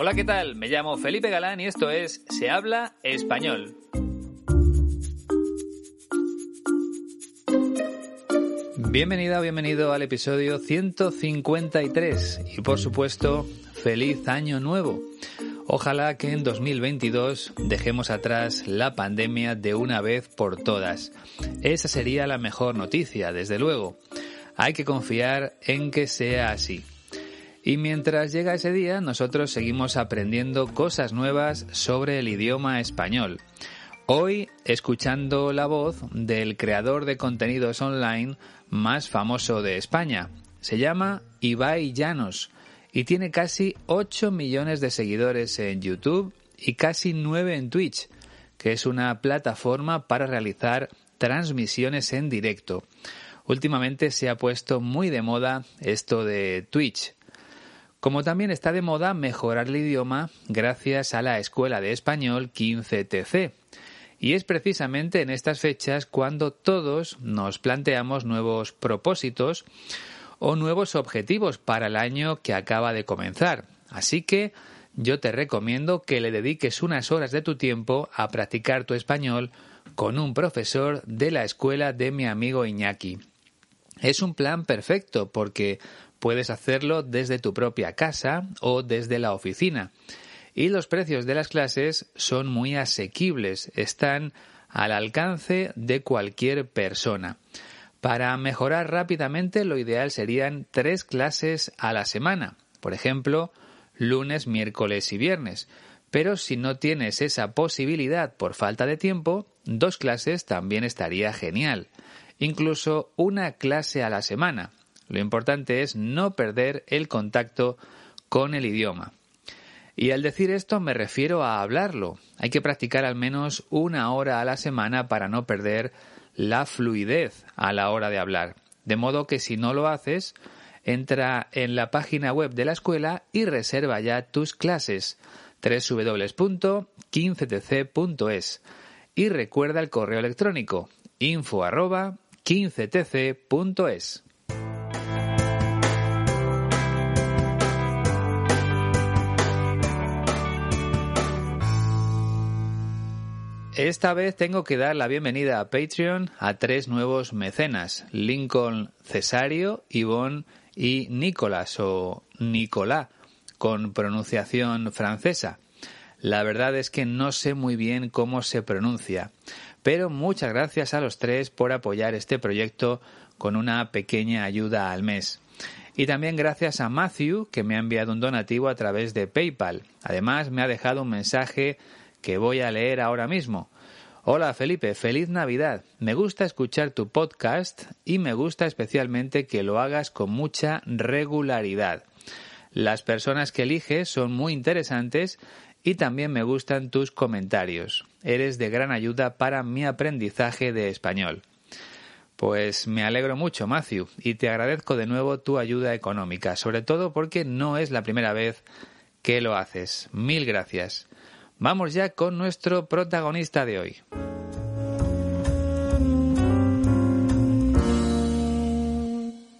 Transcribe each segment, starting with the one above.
Hola, ¿qué tal? Me llamo Felipe Galán y esto es Se habla español. Bienvenida o bienvenido al episodio 153 y por supuesto, feliz año nuevo. Ojalá que en 2022 dejemos atrás la pandemia de una vez por todas. Esa sería la mejor noticia, desde luego. Hay que confiar en que sea así. Y mientras llega ese día, nosotros seguimos aprendiendo cosas nuevas sobre el idioma español. Hoy escuchando la voz del creador de contenidos online más famoso de España. Se llama Ibai Llanos y tiene casi 8 millones de seguidores en YouTube y casi 9 en Twitch, que es una plataforma para realizar transmisiones en directo. Últimamente se ha puesto muy de moda esto de Twitch. Como también está de moda mejorar el idioma gracias a la Escuela de Español 15TC. Y es precisamente en estas fechas cuando todos nos planteamos nuevos propósitos o nuevos objetivos para el año que acaba de comenzar. Así que yo te recomiendo que le dediques unas horas de tu tiempo a practicar tu español con un profesor de la escuela de mi amigo Iñaki. Es un plan perfecto porque puedes hacerlo desde tu propia casa o desde la oficina. Y los precios de las clases son muy asequibles, están al alcance de cualquier persona. Para mejorar rápidamente lo ideal serían tres clases a la semana, por ejemplo, lunes, miércoles y viernes. Pero si no tienes esa posibilidad por falta de tiempo, dos clases también estaría genial. Incluso una clase a la semana. Lo importante es no perder el contacto con el idioma. Y al decir esto me refiero a hablarlo. Hay que practicar al menos una hora a la semana para no perder la fluidez a la hora de hablar. De modo que si no lo haces, entra en la página web de la escuela y reserva ya tus clases www.15tc.es y recuerda el correo electrónico info 15tc.es. Esta vez tengo que dar la bienvenida a Patreon a tres nuevos mecenas, Lincoln Cesario, Yvonne y Nicolás o Nicolás, con pronunciación francesa. La verdad es que no sé muy bien cómo se pronuncia, pero muchas gracias a los tres por apoyar este proyecto con una pequeña ayuda al mes. Y también gracias a Matthew, que me ha enviado un donativo a través de PayPal. Además, me ha dejado un mensaje que voy a leer ahora mismo. Hola Felipe, feliz Navidad. Me gusta escuchar tu podcast y me gusta especialmente que lo hagas con mucha regularidad. Las personas que eliges son muy interesantes y también me gustan tus comentarios. Eres de gran ayuda para mi aprendizaje de español. Pues me alegro mucho, Matthew, y te agradezco de nuevo tu ayuda económica, sobre todo porque no es la primera vez que lo haces. Mil gracias. Vamos ya con nuestro protagonista de hoy.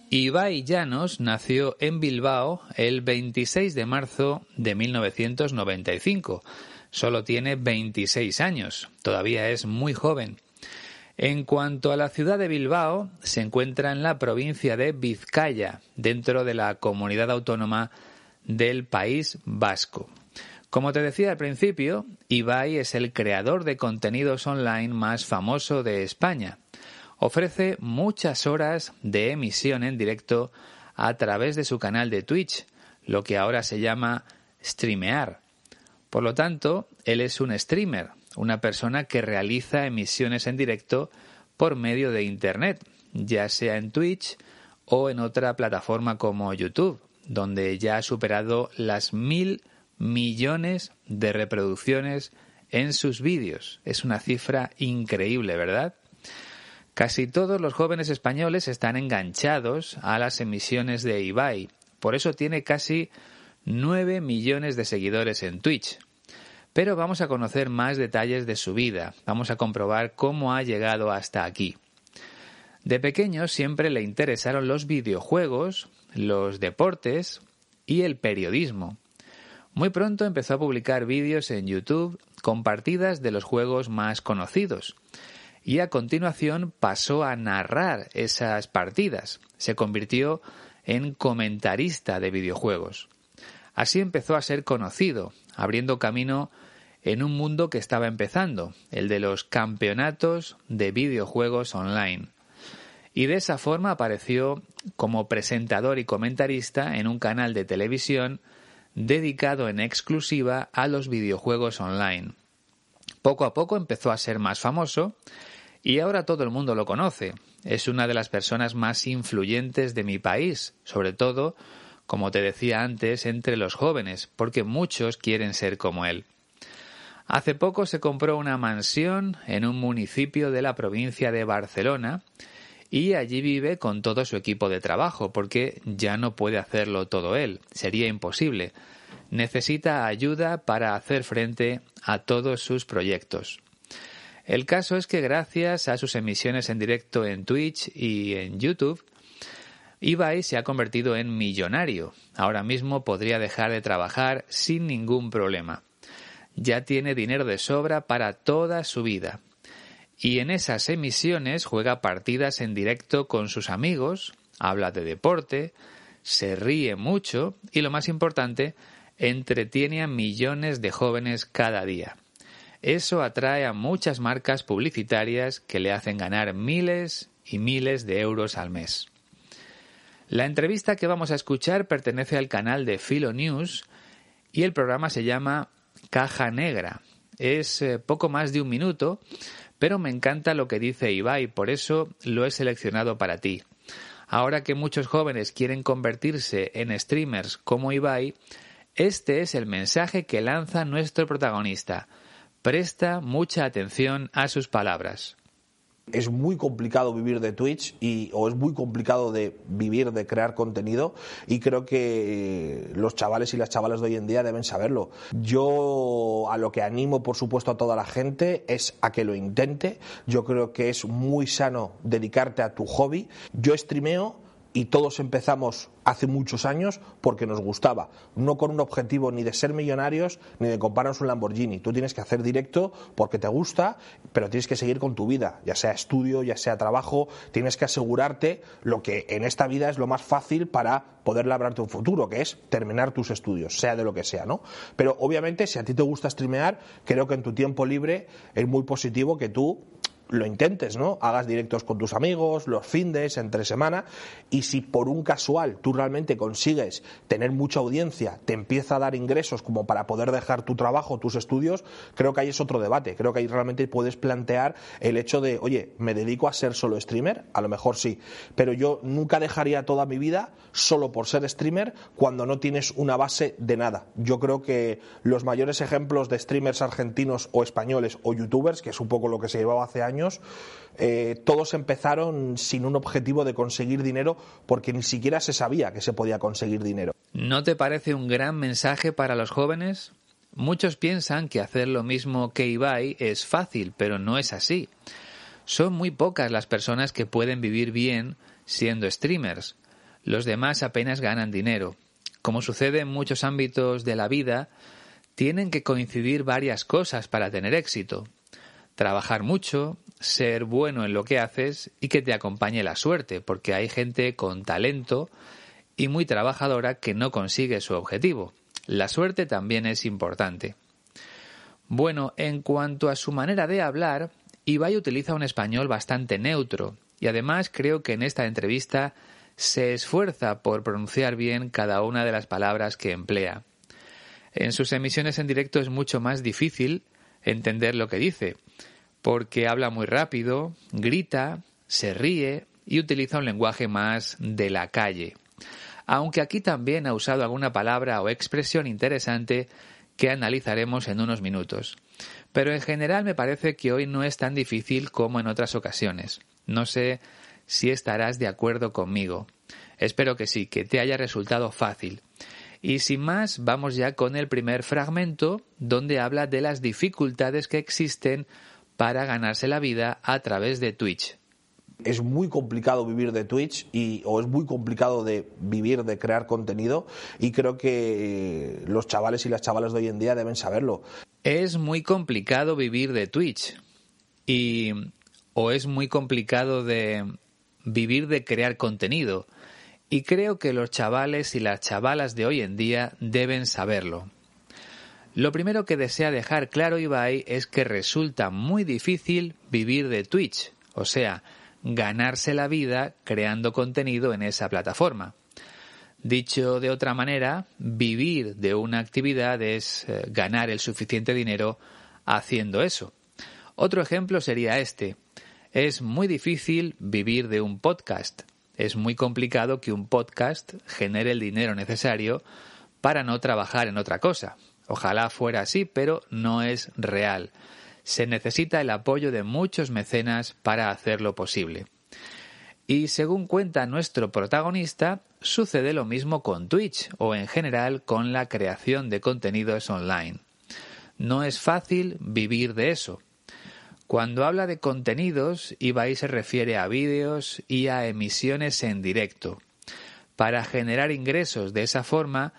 Ibai Llanos nació en Bilbao el 26 de marzo de 1995. Solo tiene 26 años, todavía es muy joven. En cuanto a la ciudad de Bilbao, se encuentra en la provincia de Vizcaya, dentro de la comunidad autónoma del País Vasco. Como te decía al principio, Ibai es el creador de contenidos online más famoso de España. Ofrece muchas horas de emisión en directo a través de su canal de Twitch, lo que ahora se llama streamear. Por lo tanto, él es un streamer, una persona que realiza emisiones en directo por medio de Internet, ya sea en Twitch o en otra plataforma como YouTube, donde ya ha superado las mil millones de reproducciones en sus vídeos. Es una cifra increíble, ¿verdad? Casi todos los jóvenes españoles están enganchados a las emisiones de Ibai. Por eso tiene casi 9 millones de seguidores en Twitch. Pero vamos a conocer más detalles de su vida. Vamos a comprobar cómo ha llegado hasta aquí. De pequeño siempre le interesaron los videojuegos, los deportes y el periodismo. Muy pronto empezó a publicar vídeos en YouTube con partidas de los juegos más conocidos. Y a continuación pasó a narrar esas partidas. Se convirtió en comentarista de videojuegos. Así empezó a ser conocido, abriendo camino en un mundo que estaba empezando, el de los campeonatos de videojuegos online. Y de esa forma apareció como presentador y comentarista en un canal de televisión dedicado en exclusiva a los videojuegos online. Poco a poco empezó a ser más famoso y ahora todo el mundo lo conoce. Es una de las personas más influyentes de mi país, sobre todo, como te decía antes, entre los jóvenes, porque muchos quieren ser como él. Hace poco se compró una mansión en un municipio de la provincia de Barcelona y allí vive con todo su equipo de trabajo, porque ya no puede hacerlo todo él, sería imposible. Necesita ayuda para hacer frente a todos sus proyectos. El caso es que gracias a sus emisiones en directo en Twitch y en YouTube, Ibai se ha convertido en millonario. Ahora mismo podría dejar de trabajar sin ningún problema. Ya tiene dinero de sobra para toda su vida. Y en esas emisiones juega partidas en directo con sus amigos, habla de deporte, se ríe mucho y lo más importante, entretiene a millones de jóvenes cada día. Eso atrae a muchas marcas publicitarias que le hacen ganar miles y miles de euros al mes. La entrevista que vamos a escuchar pertenece al canal de Philo News y el programa se llama Caja Negra. Es eh, poco más de un minuto, pero me encanta lo que dice Ibai, por eso lo he seleccionado para ti. Ahora que muchos jóvenes quieren convertirse en streamers como Ibai, este es el mensaje que lanza nuestro protagonista. Presta mucha atención a sus palabras es muy complicado vivir de Twitch y, o es muy complicado de vivir de crear contenido y creo que los chavales y las chavalas de hoy en día deben saberlo. Yo a lo que animo por supuesto a toda la gente es a que lo intente. Yo creo que es muy sano dedicarte a tu hobby. Yo streameo y todos empezamos hace muchos años porque nos gustaba, no con un objetivo ni de ser millonarios ni de comprarnos un Lamborghini. Tú tienes que hacer directo porque te gusta, pero tienes que seguir con tu vida, ya sea estudio, ya sea trabajo, tienes que asegurarte lo que en esta vida es lo más fácil para poder labrarte un futuro, que es terminar tus estudios, sea de lo que sea, ¿no? Pero obviamente si a ti te gusta streamear, creo que en tu tiempo libre es muy positivo que tú lo intentes, ¿no? Hagas directos con tus amigos, los findes, entre semana, y si por un casual tú realmente consigues tener mucha audiencia, te empieza a dar ingresos como para poder dejar tu trabajo, tus estudios, creo que ahí es otro debate. Creo que ahí realmente puedes plantear el hecho de, oye, ¿me dedico a ser solo streamer? A lo mejor sí, pero yo nunca dejaría toda mi vida solo por ser streamer cuando no tienes una base de nada. Yo creo que los mayores ejemplos de streamers argentinos o españoles o youtubers, que es un poco lo que se llevaba hace años, eh, todos empezaron sin un objetivo de conseguir dinero porque ni siquiera se sabía que se podía conseguir dinero. ¿No te parece un gran mensaje para los jóvenes? Muchos piensan que hacer lo mismo que Ibai es fácil, pero no es así. Son muy pocas las personas que pueden vivir bien siendo streamers. Los demás apenas ganan dinero. Como sucede en muchos ámbitos de la vida, tienen que coincidir varias cosas para tener éxito. Trabajar mucho, ser bueno en lo que haces y que te acompañe la suerte, porque hay gente con talento y muy trabajadora que no consigue su objetivo. La suerte también es importante. Bueno, en cuanto a su manera de hablar, Ibai utiliza un español bastante neutro y además creo que en esta entrevista se esfuerza por pronunciar bien cada una de las palabras que emplea. En sus emisiones en directo es mucho más difícil entender lo que dice, porque habla muy rápido, grita, se ríe y utiliza un lenguaje más de la calle. Aunque aquí también ha usado alguna palabra o expresión interesante que analizaremos en unos minutos. Pero en general me parece que hoy no es tan difícil como en otras ocasiones. No sé si estarás de acuerdo conmigo. Espero que sí, que te haya resultado fácil. Y sin más, vamos ya con el primer fragmento donde habla de las dificultades que existen para ganarse la vida a través de Twitch. Es muy complicado vivir de Twitch y, o es muy complicado de vivir de crear contenido y creo que los chavales y las chavalas de hoy en día deben saberlo. Es muy complicado vivir de Twitch y o es muy complicado de vivir de crear contenido y creo que los chavales y las chavalas de hoy en día deben saberlo. Lo primero que desea dejar claro Ibai es que resulta muy difícil vivir de Twitch, o sea, ganarse la vida creando contenido en esa plataforma. Dicho de otra manera, vivir de una actividad es eh, ganar el suficiente dinero haciendo eso. Otro ejemplo sería este. Es muy difícil vivir de un podcast. Es muy complicado que un podcast genere el dinero necesario para no trabajar en otra cosa. Ojalá fuera así, pero no es real. Se necesita el apoyo de muchos mecenas para hacerlo posible. Y según cuenta nuestro protagonista, sucede lo mismo con Twitch o en general con la creación de contenidos online. No es fácil vivir de eso. Cuando habla de contenidos, Ibai se refiere a vídeos y a emisiones en directo. Para generar ingresos de esa forma,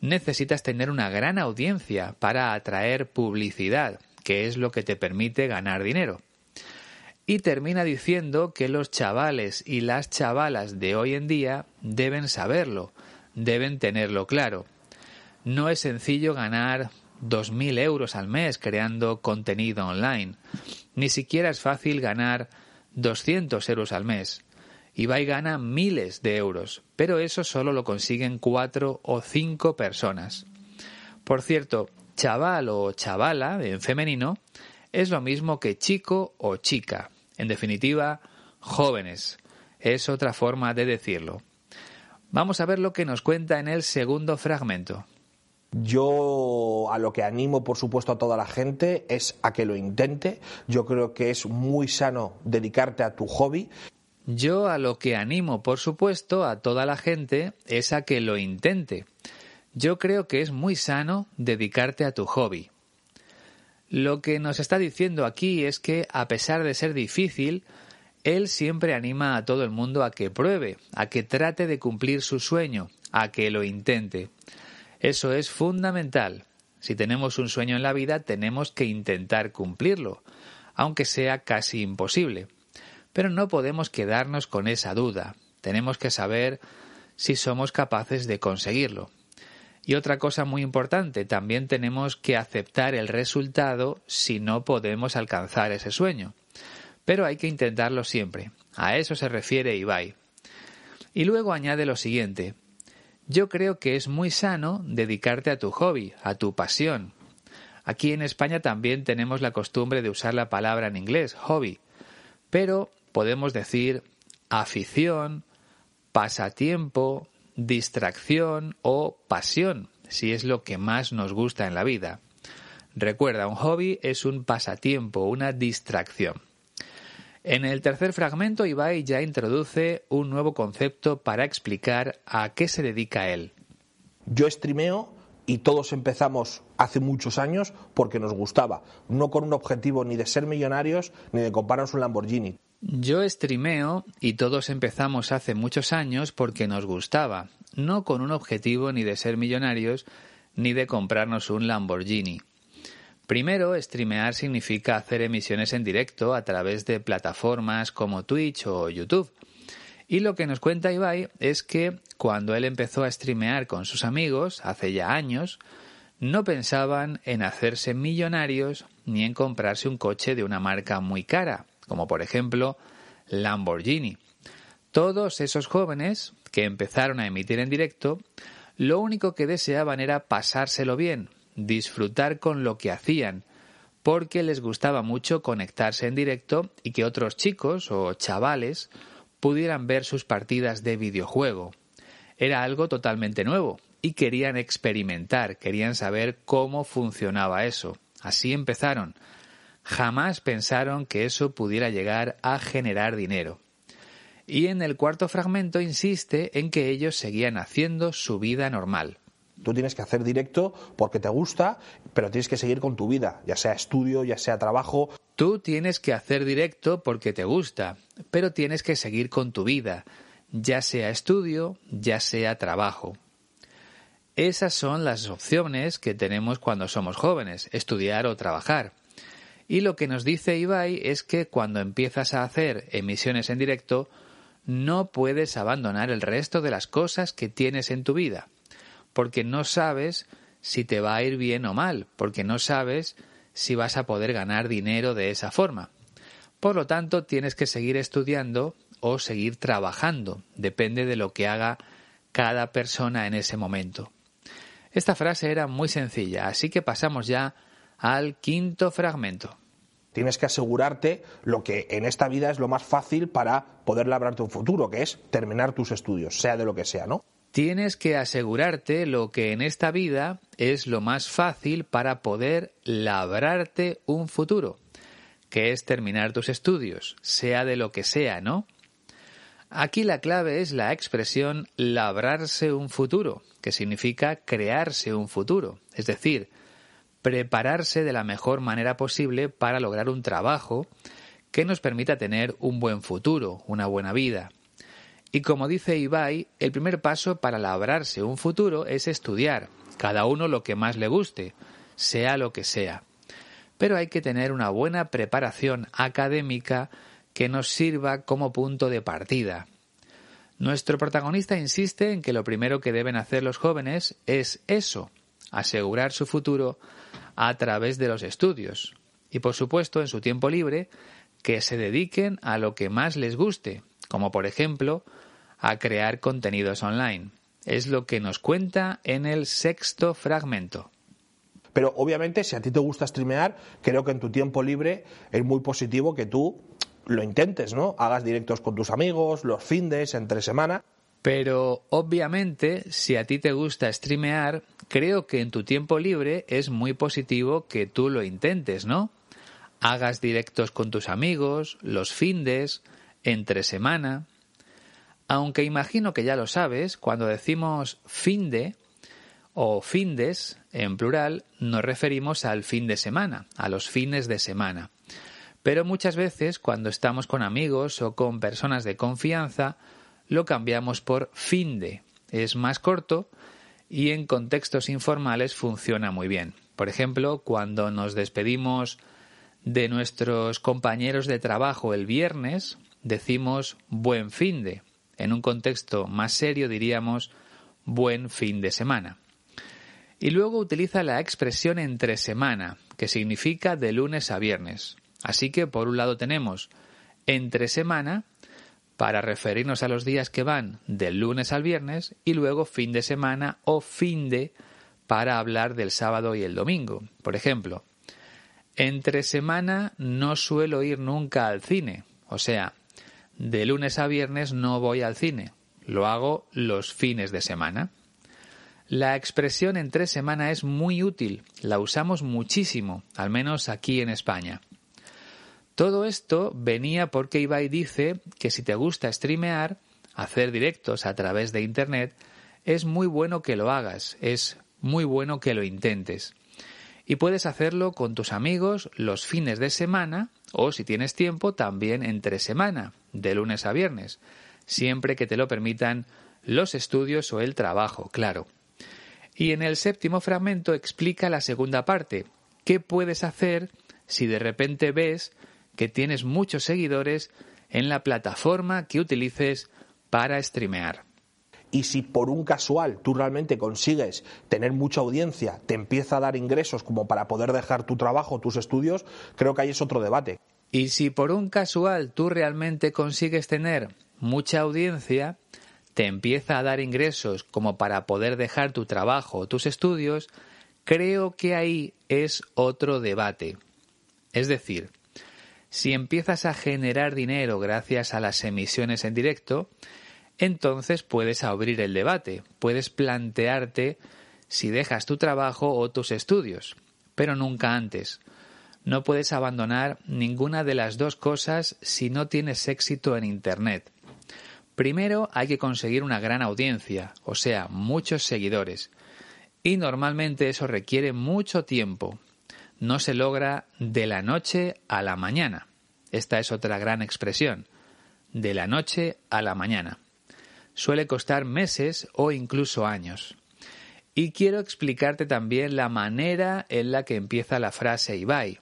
necesitas tener una gran audiencia para atraer publicidad, que es lo que te permite ganar dinero. Y termina diciendo que los chavales y las chavalas de hoy en día deben saberlo, deben tenerlo claro. No es sencillo ganar 2.000 euros al mes creando contenido online. Ni siquiera es fácil ganar 200 euros al mes. Ibai gana miles de euros, pero eso solo lo consiguen cuatro o cinco personas. Por cierto, chaval o chavala en femenino es lo mismo que chico o chica. En definitiva, jóvenes. Es otra forma de decirlo. Vamos a ver lo que nos cuenta en el segundo fragmento. Yo a lo que animo, por supuesto, a toda la gente es a que lo intente. Yo creo que es muy sano dedicarte a tu hobby. Yo a lo que animo, por supuesto, a toda la gente es a que lo intente. Yo creo que es muy sano dedicarte a tu hobby. Lo que nos está diciendo aquí es que, a pesar de ser difícil, él siempre anima a todo el mundo a que pruebe, a que trate de cumplir su sueño, a que lo intente. Eso es fundamental. Si tenemos un sueño en la vida, tenemos que intentar cumplirlo, aunque sea casi imposible. Pero no podemos quedarnos con esa duda. Tenemos que saber si somos capaces de conseguirlo. Y otra cosa muy importante, también tenemos que aceptar el resultado si no podemos alcanzar ese sueño. Pero hay que intentarlo siempre. A eso se refiere Ibai. Y luego añade lo siguiente. Yo creo que es muy sano dedicarte a tu hobby, a tu pasión. Aquí en España también tenemos la costumbre de usar la palabra en inglés, hobby. Pero podemos decir afición, pasatiempo, distracción o pasión, si es lo que más nos gusta en la vida. Recuerda, un hobby es un pasatiempo, una distracción. En el tercer fragmento, Ibai ya introduce un nuevo concepto para explicar a qué se dedica él. Yo streameo y todos empezamos hace muchos años porque nos gustaba, no con un objetivo ni de ser millonarios ni de comprarnos un Lamborghini. Yo streameo y todos empezamos hace muchos años porque nos gustaba, no con un objetivo ni de ser millonarios ni de comprarnos un Lamborghini. Primero, streamear significa hacer emisiones en directo a través de plataformas como Twitch o YouTube. Y lo que nos cuenta Ibai es que cuando él empezó a streamear con sus amigos, hace ya años, no pensaban en hacerse millonarios ni en comprarse un coche de una marca muy cara, como por ejemplo Lamborghini. Todos esos jóvenes que empezaron a emitir en directo, lo único que deseaban era pasárselo bien, disfrutar con lo que hacían, porque les gustaba mucho conectarse en directo y que otros chicos o chavales pudieran ver sus partidas de videojuego. Era algo totalmente nuevo y querían experimentar, querían saber cómo funcionaba eso. Así empezaron, Jamás pensaron que eso pudiera llegar a generar dinero. Y en el cuarto fragmento insiste en que ellos seguían haciendo su vida normal. Tú tienes que hacer directo porque te gusta, pero tienes que seguir con tu vida, ya sea estudio, ya sea trabajo. Tú tienes que hacer directo porque te gusta, pero tienes que seguir con tu vida, ya sea estudio, ya sea trabajo. Esas son las opciones que tenemos cuando somos jóvenes, estudiar o trabajar. Y lo que nos dice Ibai es que cuando empiezas a hacer emisiones en directo, no puedes abandonar el resto de las cosas que tienes en tu vida, porque no sabes si te va a ir bien o mal, porque no sabes si vas a poder ganar dinero de esa forma. Por lo tanto, tienes que seguir estudiando o seguir trabajando, depende de lo que haga cada persona en ese momento. Esta frase era muy sencilla, así que pasamos ya al quinto fragmento. Tienes que asegurarte lo que en esta vida es lo más fácil para poder labrarte un futuro, que es terminar tus estudios, sea de lo que sea, ¿no? Tienes que asegurarte lo que en esta vida es lo más fácil para poder labrarte un futuro, que es terminar tus estudios, sea de lo que sea, ¿no? Aquí la clave es la expresión labrarse un futuro, que significa crearse un futuro, es decir, prepararse de la mejor manera posible para lograr un trabajo que nos permita tener un buen futuro, una buena vida. Y como dice Ibai, el primer paso para labrarse un futuro es estudiar, cada uno lo que más le guste, sea lo que sea. Pero hay que tener una buena preparación académica que nos sirva como punto de partida. Nuestro protagonista insiste en que lo primero que deben hacer los jóvenes es eso, asegurar su futuro a través de los estudios. Y por supuesto, en su tiempo libre, que se dediquen a lo que más les guste, como por ejemplo a crear contenidos online. Es lo que nos cuenta en el sexto fragmento. Pero obviamente si a ti te gusta streamear, creo que en tu tiempo libre es muy positivo que tú lo intentes, ¿no? Hagas directos con tus amigos, los findes, entre semana. Pero obviamente, si a ti te gusta streamear, creo que en tu tiempo libre es muy positivo que tú lo intentes, ¿no? Hagas directos con tus amigos, los findes, entre semana. Aunque imagino que ya lo sabes, cuando decimos finde o findes en plural, nos referimos al fin de semana, a los fines de semana. Pero muchas veces cuando estamos con amigos o con personas de confianza, lo cambiamos por finde. Es más corto y en contextos informales funciona muy bien. Por ejemplo, cuando nos despedimos de nuestros compañeros de trabajo el viernes, decimos buen finde. En un contexto más serio diríamos buen fin de semana. Y luego utiliza la expresión entre semana, que significa de lunes a viernes. Así que por un lado tenemos entre semana para referirnos a los días que van del lunes al viernes y luego fin de semana o fin de para hablar del sábado y el domingo. Por ejemplo, entre semana no suelo ir nunca al cine, o sea, de lunes a viernes no voy al cine, lo hago los fines de semana. La expresión entre semana es muy útil, la usamos muchísimo, al menos aquí en España. Todo esto venía porque Ibai dice que si te gusta streamear, hacer directos a través de Internet, es muy bueno que lo hagas, es muy bueno que lo intentes. Y puedes hacerlo con tus amigos los fines de semana o si tienes tiempo también entre semana, de lunes a viernes, siempre que te lo permitan los estudios o el trabajo, claro. Y en el séptimo fragmento explica la segunda parte, qué puedes hacer si de repente ves que tienes muchos seguidores en la plataforma que utilices para streamear. Y si por un casual tú realmente consigues tener mucha audiencia, te empieza a dar ingresos como para poder dejar tu trabajo, tus estudios, creo que ahí es otro debate. Y si por un casual tú realmente consigues tener mucha audiencia, te empieza a dar ingresos como para poder dejar tu trabajo o tus estudios, creo que ahí es otro debate. Es decir, si empiezas a generar dinero gracias a las emisiones en directo, entonces puedes abrir el debate, puedes plantearte si dejas tu trabajo o tus estudios, pero nunca antes. No puedes abandonar ninguna de las dos cosas si no tienes éxito en Internet. Primero hay que conseguir una gran audiencia, o sea, muchos seguidores. Y normalmente eso requiere mucho tiempo. No se logra de la noche a la mañana. Esta es otra gran expresión. De la noche a la mañana. Suele costar meses o incluso años. Y quiero explicarte también la manera en la que empieza la frase Ibai.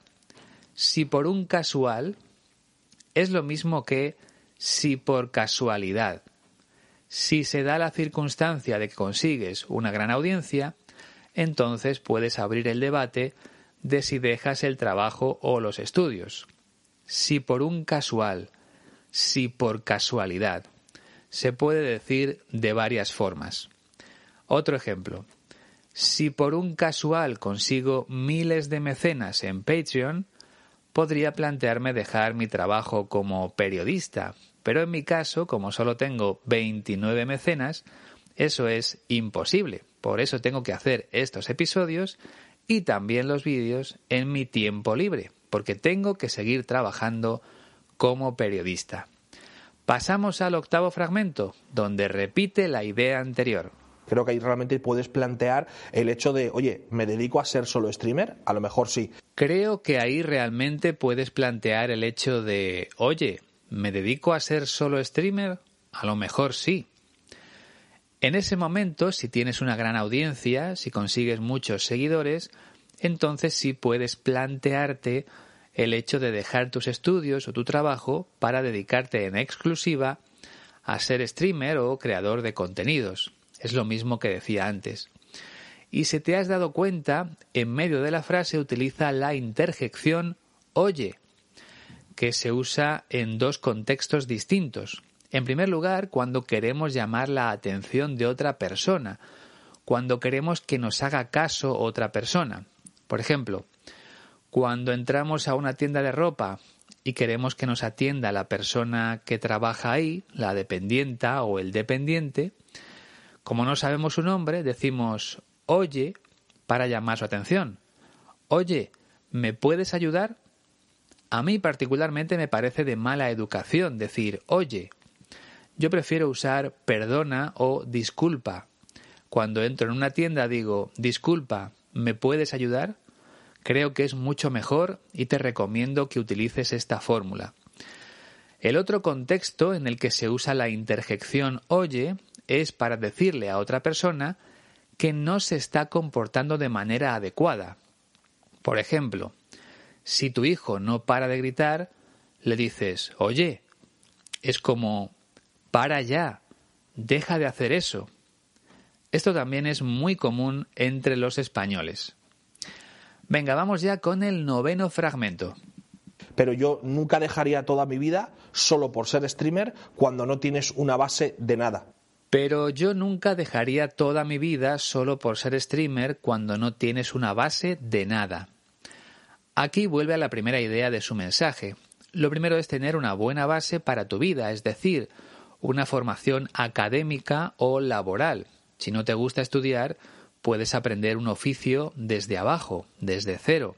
Si por un casual es lo mismo que si por casualidad. Si se da la circunstancia de que consigues una gran audiencia, entonces puedes abrir el debate de si dejas el trabajo o los estudios. Si por un casual, si por casualidad. Se puede decir de varias formas. Otro ejemplo. Si por un casual consigo miles de mecenas en Patreon, podría plantearme dejar mi trabajo como periodista, pero en mi caso, como solo tengo 29 mecenas, eso es imposible. Por eso tengo que hacer estos episodios y también los vídeos en mi tiempo libre, porque tengo que seguir trabajando como periodista. Pasamos al octavo fragmento, donde repite la idea anterior. Creo que ahí realmente puedes plantear el hecho de, oye, ¿me dedico a ser solo streamer? A lo mejor sí. Creo que ahí realmente puedes plantear el hecho de, oye, ¿me dedico a ser solo streamer? A lo mejor sí. En ese momento, si tienes una gran audiencia, si consigues muchos seguidores, entonces sí puedes plantearte el hecho de dejar tus estudios o tu trabajo para dedicarte en exclusiva a ser streamer o creador de contenidos. Es lo mismo que decía antes. Y si te has dado cuenta, en medio de la frase utiliza la interjección oye, que se usa en dos contextos distintos. En primer lugar, cuando queremos llamar la atención de otra persona, cuando queremos que nos haga caso otra persona. Por ejemplo, cuando entramos a una tienda de ropa y queremos que nos atienda la persona que trabaja ahí, la dependienta o el dependiente, como no sabemos su nombre, decimos oye para llamar su atención. Oye, ¿me puedes ayudar? A mí particularmente me parece de mala educación decir oye. Yo prefiero usar perdona o disculpa. Cuando entro en una tienda digo disculpa, ¿me puedes ayudar? Creo que es mucho mejor y te recomiendo que utilices esta fórmula. El otro contexto en el que se usa la interjección oye es para decirle a otra persona que no se está comportando de manera adecuada. Por ejemplo, si tu hijo no para de gritar, le dices, oye, es como, para ya, deja de hacer eso. Esto también es muy común entre los españoles. Venga, vamos ya con el noveno fragmento. Pero yo nunca dejaría toda mi vida solo por ser streamer cuando no tienes una base de nada. Pero yo nunca dejaría toda mi vida solo por ser streamer cuando no tienes una base de nada. Aquí vuelve a la primera idea de su mensaje. Lo primero es tener una buena base para tu vida, es decir, una formación académica o laboral. Si no te gusta estudiar, puedes aprender un oficio desde abajo, desde cero.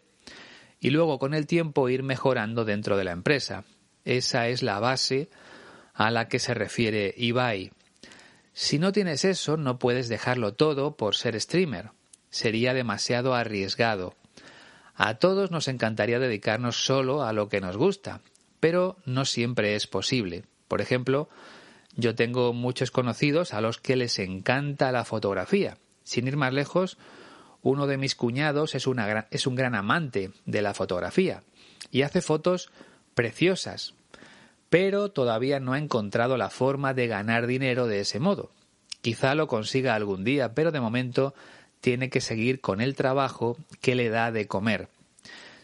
Y luego con el tiempo ir mejorando dentro de la empresa. Esa es la base a la que se refiere Ibai. Si no tienes eso, no puedes dejarlo todo por ser streamer. Sería demasiado arriesgado. A todos nos encantaría dedicarnos solo a lo que nos gusta, pero no siempre es posible. Por ejemplo, yo tengo muchos conocidos a los que les encanta la fotografía. Sin ir más lejos, uno de mis cuñados es, un gran amante de la fotografía y hace fotos preciosas, pero todavía no ha encontrado la forma de ganar dinero de ese modo. Quizá lo consiga algún día, pero de momento tiene que seguir con el trabajo que le da de comer.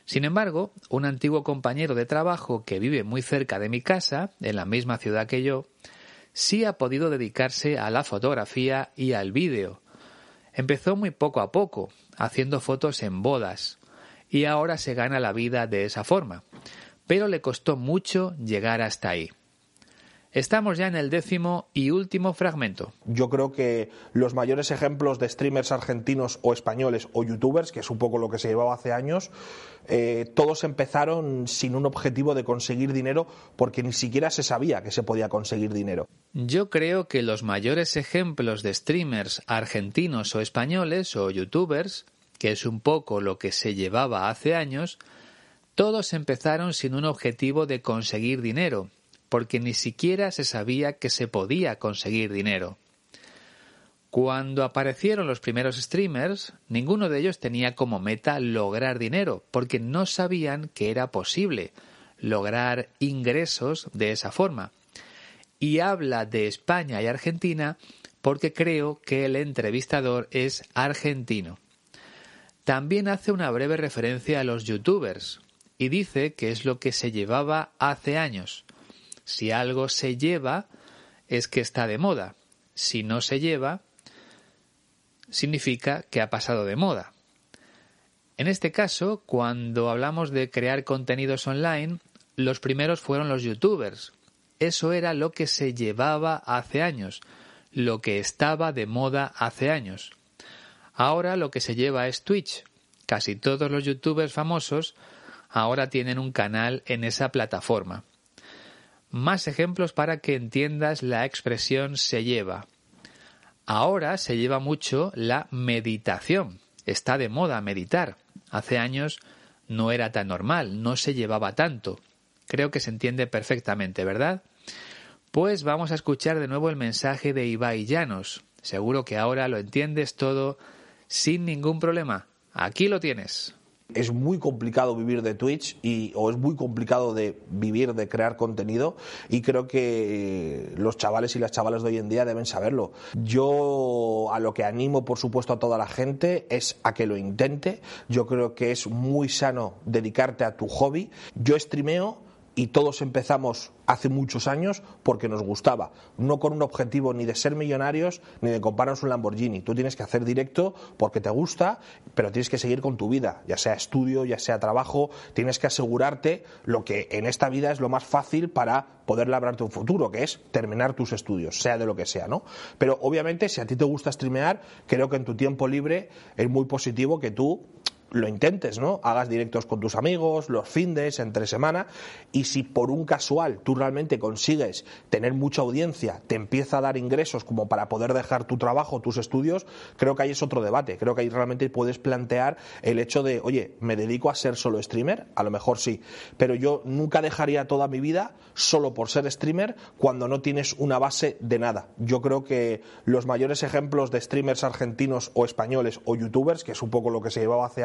Sin embargo, un antiguo compañero de trabajo que vive muy cerca de mi casa, en la misma ciudad que yo, sí ha podido dedicarse a la fotografía y al vídeo. Empezó muy poco a poco, haciendo fotos en bodas, y ahora se gana la vida de esa forma pero le costó mucho llegar hasta ahí. Estamos ya en el décimo y último fragmento. Yo creo que los mayores ejemplos de streamers argentinos o españoles o youtubers, que es un poco lo que se llevaba hace años, eh, todos empezaron sin un objetivo de conseguir dinero porque ni siquiera se sabía que se podía conseguir dinero. Yo creo que los mayores ejemplos de streamers argentinos o españoles o youtubers, que es un poco lo que se llevaba hace años, todos empezaron sin un objetivo de conseguir dinero porque ni siquiera se sabía que se podía conseguir dinero. Cuando aparecieron los primeros streamers, ninguno de ellos tenía como meta lograr dinero, porque no sabían que era posible lograr ingresos de esa forma. Y habla de España y Argentina porque creo que el entrevistador es argentino. También hace una breve referencia a los youtubers y dice que es lo que se llevaba hace años. Si algo se lleva, es que está de moda. Si no se lleva, significa que ha pasado de moda. En este caso, cuando hablamos de crear contenidos online, los primeros fueron los youtubers. Eso era lo que se llevaba hace años, lo que estaba de moda hace años. Ahora lo que se lleva es Twitch. Casi todos los youtubers famosos ahora tienen un canal en esa plataforma. Más ejemplos para que entiendas la expresión se lleva. Ahora se lleva mucho la meditación. Está de moda meditar. Hace años no era tan normal, no se llevaba tanto. Creo que se entiende perfectamente, ¿verdad? Pues vamos a escuchar de nuevo el mensaje de Ibai Llanos. Seguro que ahora lo entiendes todo sin ningún problema. Aquí lo tienes es muy complicado vivir de Twitch y, o es muy complicado de vivir de crear contenido y creo que los chavales y las chavalas de hoy en día deben saberlo. Yo a lo que animo por supuesto a toda la gente es a que lo intente. Yo creo que es muy sano dedicarte a tu hobby. Yo streameo y todos empezamos hace muchos años porque nos gustaba, no con un objetivo ni de ser millonarios ni de comprarnos un Lamborghini. Tú tienes que hacer directo porque te gusta, pero tienes que seguir con tu vida, ya sea estudio, ya sea trabajo, tienes que asegurarte lo que en esta vida es lo más fácil para poder labrarte un futuro, que es terminar tus estudios, sea de lo que sea, ¿no? Pero obviamente si a ti te gusta streamear, creo que en tu tiempo libre es muy positivo que tú lo intentes, ¿no? Hagas directos con tus amigos, los findes, entre semana, y si por un casual tú realmente consigues tener mucha audiencia, te empieza a dar ingresos como para poder dejar tu trabajo, tus estudios, creo que ahí es otro debate. Creo que ahí realmente puedes plantear el hecho de, oye, ¿me dedico a ser solo streamer? A lo mejor sí, pero yo nunca dejaría toda mi vida solo por ser streamer cuando no tienes una base de nada. Yo creo que los mayores ejemplos de streamers argentinos o españoles o youtubers, que es un poco lo que se llevaba hace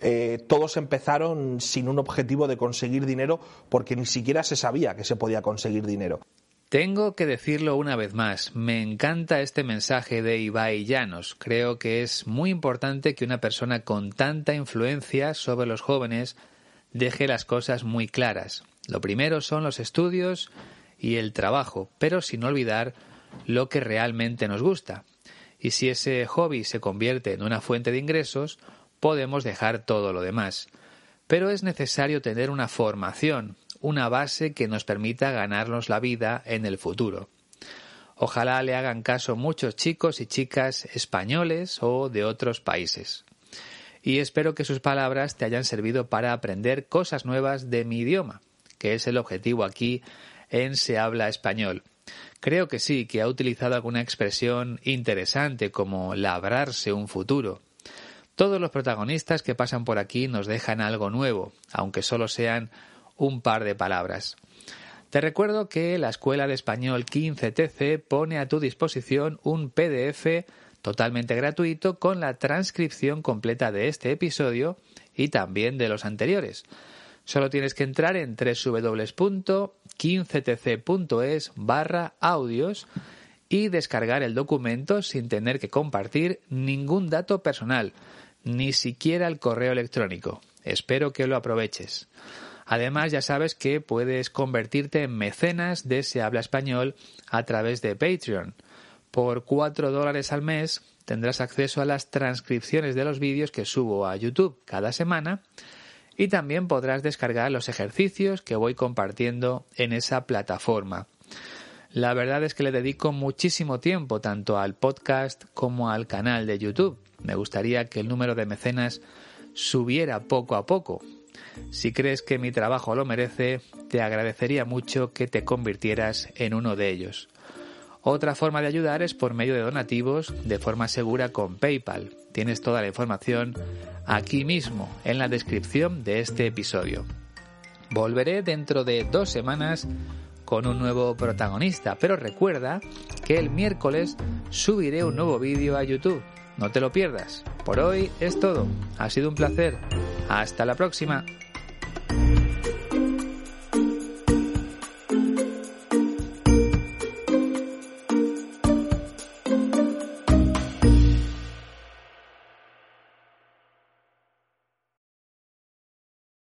eh, todos empezaron sin un objetivo de conseguir dinero porque ni siquiera se sabía que se podía conseguir dinero. Tengo que decirlo una vez más, me encanta este mensaje de Ibai Llanos. Creo que es muy importante que una persona con tanta influencia sobre los jóvenes deje las cosas muy claras. Lo primero son los estudios y el trabajo, pero sin olvidar lo que realmente nos gusta. Y si ese hobby se convierte en una fuente de ingresos, podemos dejar todo lo demás. Pero es necesario tener una formación, una base que nos permita ganarnos la vida en el futuro. Ojalá le hagan caso muchos chicos y chicas españoles o de otros países. Y espero que sus palabras te hayan servido para aprender cosas nuevas de mi idioma, que es el objetivo aquí en Se habla español. Creo que sí, que ha utilizado alguna expresión interesante como labrarse un futuro. Todos los protagonistas que pasan por aquí nos dejan algo nuevo, aunque solo sean un par de palabras. Te recuerdo que la Escuela de Español 15TC pone a tu disposición un PDF totalmente gratuito con la transcripción completa de este episodio y también de los anteriores. Solo tienes que entrar en www.15tc.es barra audios y descargar el documento sin tener que compartir ningún dato personal ni siquiera el correo electrónico. Espero que lo aproveches. Además, ya sabes que puedes convertirte en mecenas de Se Habla Español a través de Patreon. Por 4 dólares al mes tendrás acceso a las transcripciones de los vídeos que subo a YouTube cada semana y también podrás descargar los ejercicios que voy compartiendo en esa plataforma. La verdad es que le dedico muchísimo tiempo tanto al podcast como al canal de YouTube. Me gustaría que el número de mecenas subiera poco a poco. Si crees que mi trabajo lo merece, te agradecería mucho que te convirtieras en uno de ellos. Otra forma de ayudar es por medio de donativos de forma segura con PayPal. Tienes toda la información aquí mismo, en la descripción de este episodio. Volveré dentro de dos semanas con un nuevo protagonista, pero recuerda que el miércoles subiré un nuevo vídeo a YouTube. No te lo pierdas. Por hoy es todo. Ha sido un placer. Hasta la próxima.